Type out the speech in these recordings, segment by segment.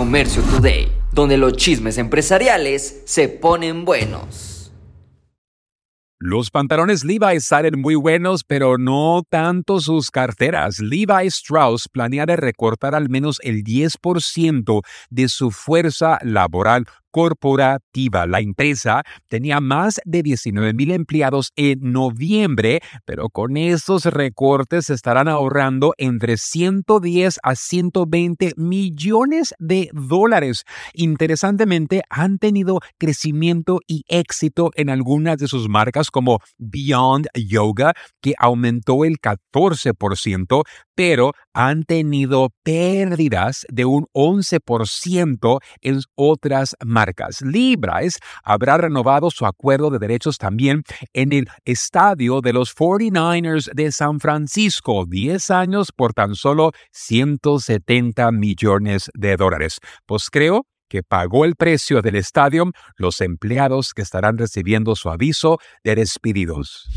Comercio Today, donde los chismes empresariales se ponen buenos. Los pantalones Levi's salen muy buenos, pero no tanto sus carteras. Levi Strauss planea recortar al menos el 10% de su fuerza laboral corporativa. La empresa tenía más de 19 mil empleados en noviembre, pero con estos recortes estarán ahorrando entre 110 a 120 millones de dólares. Interesantemente, han tenido crecimiento y éxito en algunas de sus marcas como Beyond Yoga, que aumentó el 14%, pero han tenido pérdidas de un 11% en otras marcas. Libras habrá renovado su acuerdo de derechos también en el estadio de los 49ers de San Francisco, 10 años por tan solo 170 millones de dólares. Pues creo que pagó el precio del estadio los empleados que estarán recibiendo su aviso de despedidos.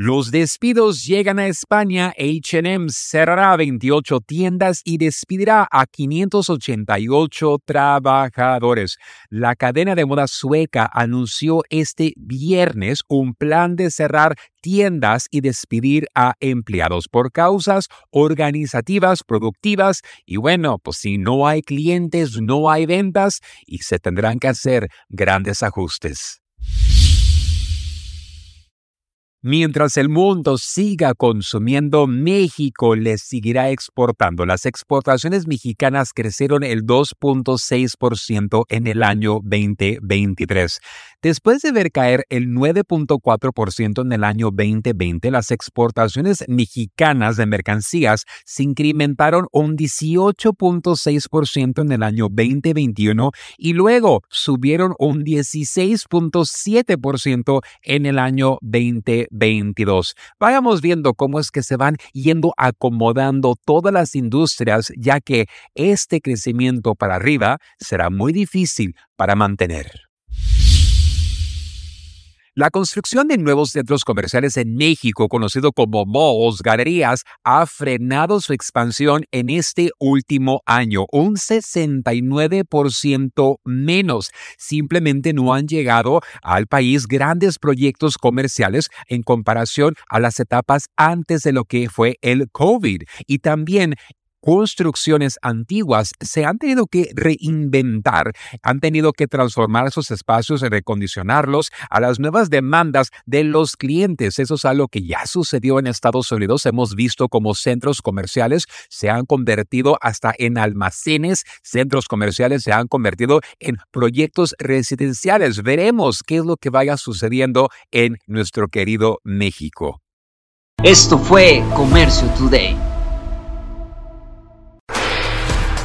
Los despidos llegan a España. HM cerrará 28 tiendas y despedirá a 588 trabajadores. La cadena de moda sueca anunció este viernes un plan de cerrar tiendas y despedir a empleados por causas organizativas, productivas y bueno, pues si no hay clientes, no hay ventas y se tendrán que hacer grandes ajustes. Mientras el mundo siga consumiendo, México les seguirá exportando. Las exportaciones mexicanas crecieron el 2.6% en el año 2023. Después de ver caer el 9.4% en el año 2020, las exportaciones mexicanas de mercancías se incrementaron un 18.6% en el año 2021 y luego subieron un 16.7% en el año 2022. 22. Vayamos viendo cómo es que se van yendo acomodando todas las industrias, ya que este crecimiento para arriba será muy difícil para mantener. La construcción de nuevos centros comerciales en México, conocido como malls, galerías, ha frenado su expansión en este último año, un 69% menos. Simplemente no han llegado al país grandes proyectos comerciales en comparación a las etapas antes de lo que fue el COVID. Y también construcciones antiguas se han tenido que reinventar, han tenido que transformar esos espacios y recondicionarlos a las nuevas demandas de los clientes. Eso es algo que ya sucedió en Estados Unidos. Hemos visto como centros comerciales se han convertido hasta en almacenes, centros comerciales se han convertido en proyectos residenciales. Veremos qué es lo que vaya sucediendo en nuestro querido México. Esto fue Comercio Today.